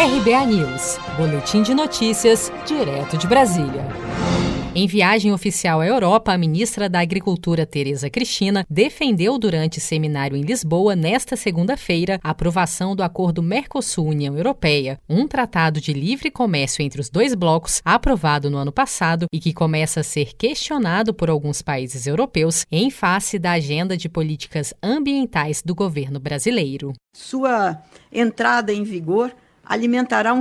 RBA News, Boletim de Notícias, direto de Brasília. Em viagem oficial à Europa, a ministra da Agricultura, Tereza Cristina, defendeu durante seminário em Lisboa, nesta segunda-feira, a aprovação do acordo Mercosul-União Europeia, um tratado de livre comércio entre os dois blocos, aprovado no ano passado e que começa a ser questionado por alguns países europeus em face da agenda de políticas ambientais do governo brasileiro. Sua entrada em vigor alimentará um,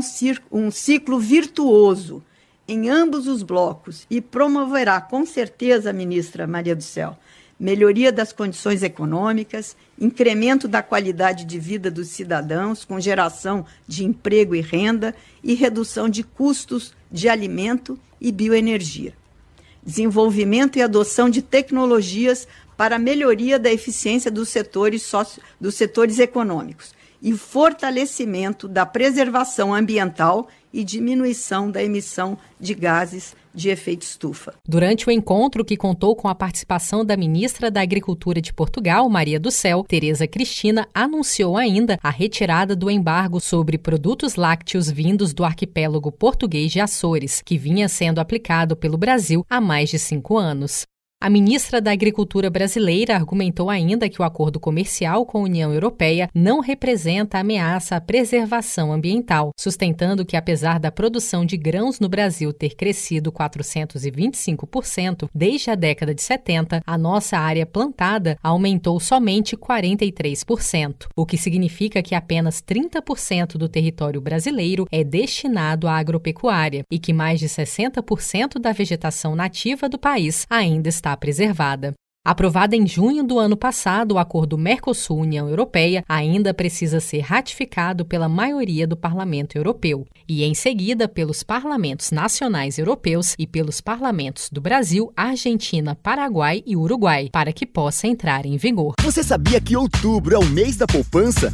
um ciclo virtuoso em ambos os blocos e promoverá, com certeza, ministra Maria do Céu, melhoria das condições econômicas, incremento da qualidade de vida dos cidadãos, com geração de emprego e renda e redução de custos de alimento e bioenergia. Desenvolvimento e adoção de tecnologias para a melhoria da eficiência dos setores, socio, dos setores econômicos, e fortalecimento da preservação ambiental e diminuição da emissão de gases de efeito estufa. Durante o encontro, que contou com a participação da ministra da Agricultura de Portugal, Maria do Céu, Tereza Cristina, anunciou ainda a retirada do embargo sobre produtos lácteos vindos do arquipélago português de Açores, que vinha sendo aplicado pelo Brasil há mais de cinco anos. A ministra da Agricultura brasileira argumentou ainda que o acordo comercial com a União Europeia não representa ameaça à preservação ambiental, sustentando que, apesar da produção de grãos no Brasil ter crescido 425% desde a década de 70, a nossa área plantada aumentou somente 43%, o que significa que apenas 30% do território brasileiro é destinado à agropecuária e que mais de 60% da vegetação nativa do país ainda está está preservada. Aprovada em junho do ano passado, o acordo Mercosul-União Europeia ainda precisa ser ratificado pela maioria do Parlamento Europeu e, em seguida, pelos parlamentos nacionais europeus e pelos parlamentos do Brasil, Argentina, Paraguai e Uruguai, para que possa entrar em vigor. Você sabia que outubro é o mês da poupança?